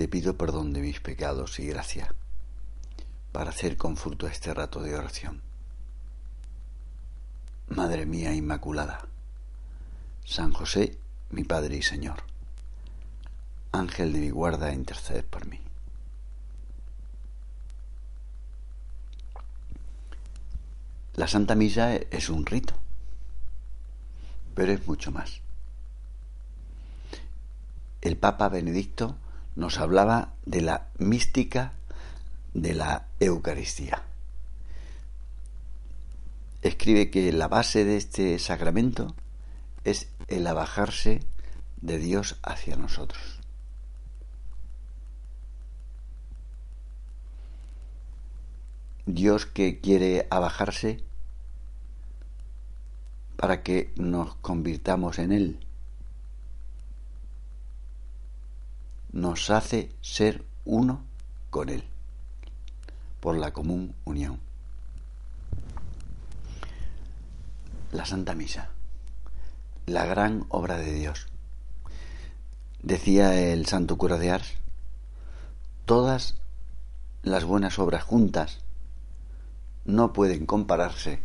te pido perdón de mis pecados y gracia para hacer con fruto este rato de oración. Madre mía Inmaculada, San José, mi Padre y Señor, Ángel de mi guarda, intercede por mí. La Santa Misa es un rito, pero es mucho más. El Papa Benedicto nos hablaba de la mística de la Eucaristía. Escribe que la base de este sacramento es el abajarse de Dios hacia nosotros. Dios que quiere abajarse para que nos convirtamos en Él nos hace ser uno con Él, por la común unión. La Santa Misa, la gran obra de Dios. Decía el santo cura de Ars, todas las buenas obras juntas no pueden compararse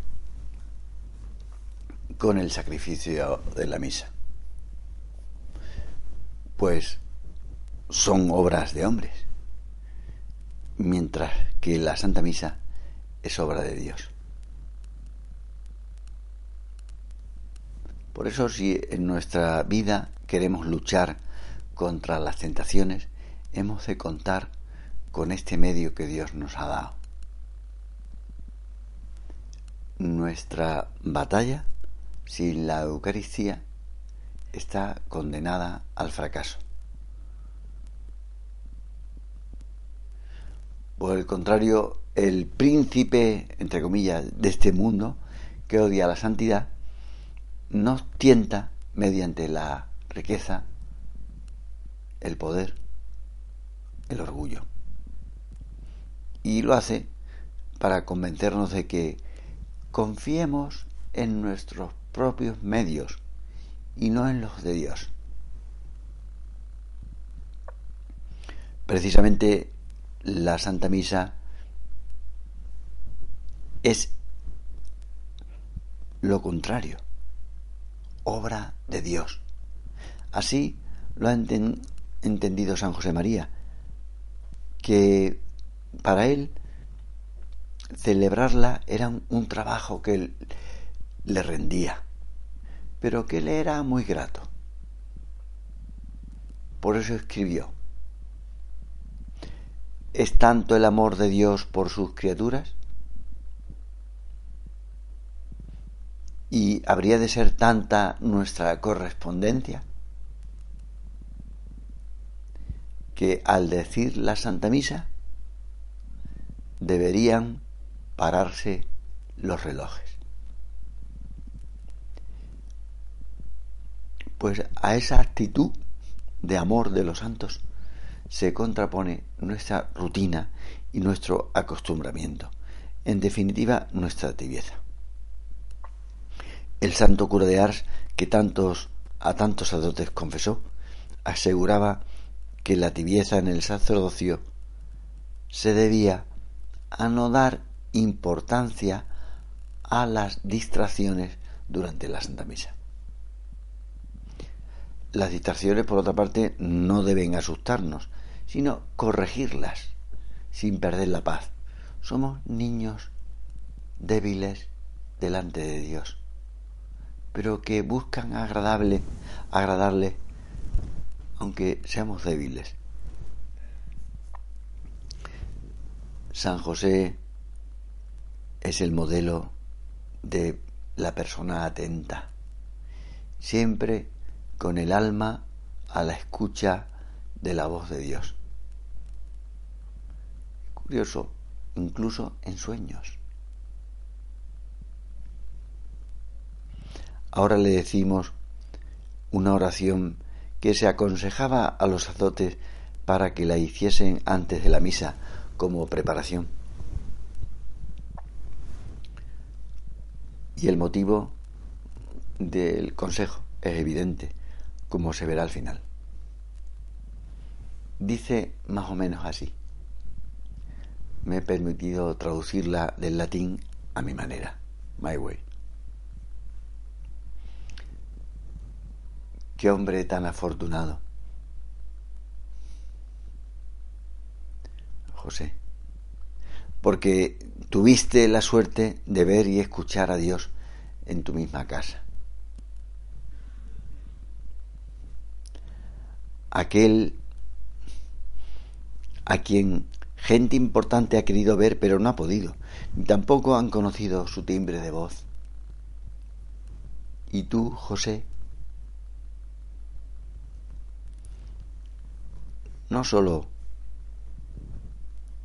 con el sacrificio de la misa. Pues son obras de hombres, mientras que la Santa Misa es obra de Dios. Por eso si en nuestra vida queremos luchar contra las tentaciones, hemos de contar con este medio que Dios nos ha dado. Nuestra batalla sin la Eucaristía está condenada al fracaso. Por el contrario, el príncipe, entre comillas, de este mundo, que odia la santidad, nos tienta mediante la riqueza, el poder, el orgullo. Y lo hace para convencernos de que confiemos en nuestros propios medios y no en los de Dios. Precisamente la Santa Misa es lo contrario, obra de Dios. Así lo ha entendido San José María, que para él celebrarla era un, trabajo que le rendía, pero que le era muy grato. Por eso escribió, ¿Es tanto el amor de Dios por sus criaturas? ¿Y habría de ser tanta nuestra correspondencia? Que al decir la Santa Misa deberían pararse los relojes. Pues a esa actitud de amor de los santos se contrapone nuestra rutina y nuestro acostumbramiento, en definitiva nuestra tibieza. El santo cura de Ars, que tantos a tantos sacerdotes confesó, aseguraba que la tibieza en el sacerdocio se debía a no dar importancia a las distracciones durante la Santa Misa. Las distracciones, por otra parte, no deben asustarnos, sino corregirlas sin perder la paz. Somos niños débiles delante de Dios, pero que buscan agradable, agradarle aunque seamos débiles. San José es el modelo de la persona atenta, siempre con el alma a la escucha de la voz de Dios. Curioso, incluso en sueños. Ahora le decimos una oración que se aconsejaba a los azotes para que la hiciesen antes de la misa como preparación. Y el motivo del consejo es evidente, como se verá al final. Dice más o menos así. Me he permitido traducirla del latín a mi manera, my way. Qué hombre tan afortunado. José, porque tuviste la suerte de ver y escuchar a Dios en tu misma casa. Aquel a quien gente importante ha querido ver pero no ha podido, ni tampoco han conocido su timbre de voz. Y tú, José, no solo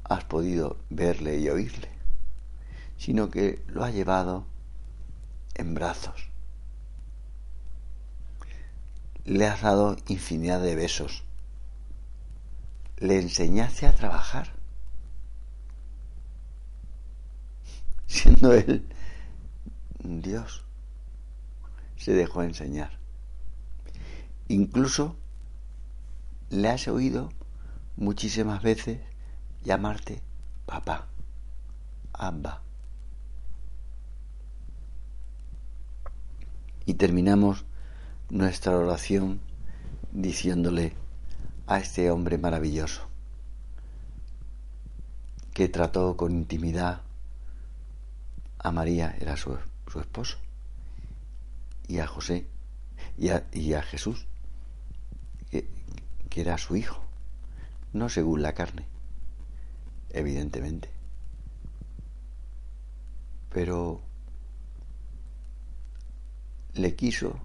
has podido verle y oírle, sino que lo has llevado en brazos. Le has dado infinidad de besos. Le enseñaste a trabajar. Siendo él Dios, se dejó enseñar. Incluso le has oído muchísimas veces llamarte papá, Abba. Y terminamos nuestra oración diciéndole a este hombre maravilloso que trató con intimidad a María, era su, su esposo, y a José y a, y a Jesús, que, que era su hijo, no según la carne, evidentemente. Pero le quiso,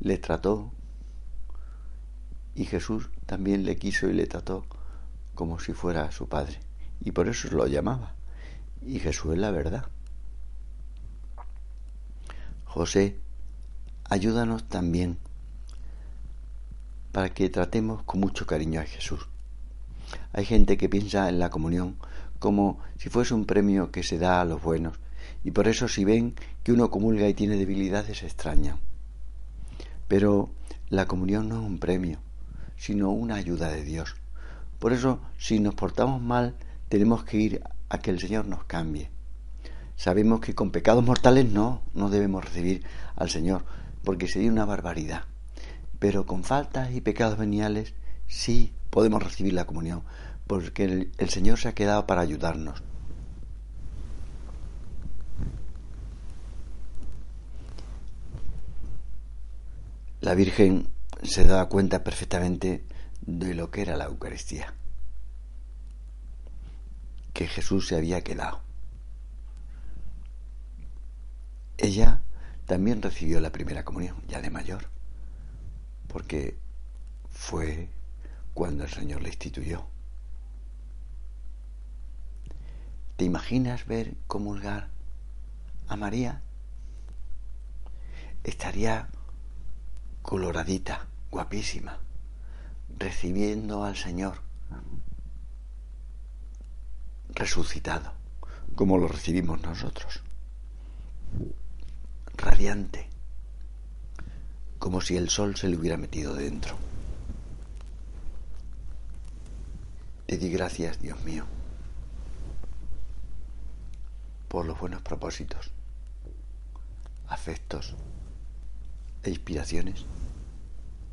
le trató, y Jesús también le quiso y le trató como si fuera su padre, y por eso lo llamaba. Y Jesús es la verdad. José, ayúdanos también para que tratemos con mucho cariño a Jesús. Hay gente que piensa en la comunión como si fuese un premio que se da a los buenos, y por eso si ven que uno comulga y tiene debilidades se extrañan. Pero la comunión no es un premio, sino una ayuda de Dios. Por eso, si nos portamos mal, tenemos que ir a que el Señor nos cambie. Sabemos que con pecados mortales no, no debemos recibir al Señor, porque sería una barbaridad pero con faltas y pecados veniales sí podemos recibir la comunión, porque el, el Señor se ha quedado para ayudarnos. La Virgen se daba cuenta perfectamente de lo que era la Eucaristía, que Jesús se había quedado. Ella también recibió la primera comunión, ya de mayor porque fue cuando el Señor le instituyó. ¿Te imaginas ver comulgar a María? Estaría coloradita, guapísima, recibiendo al Señor. Resucitado, como lo recibimos nosotros, radiante, como si el sol se le hubiera metido dentro. Te di gracias, Dios mío, por los buenos propósitos, afectos e inspiraciones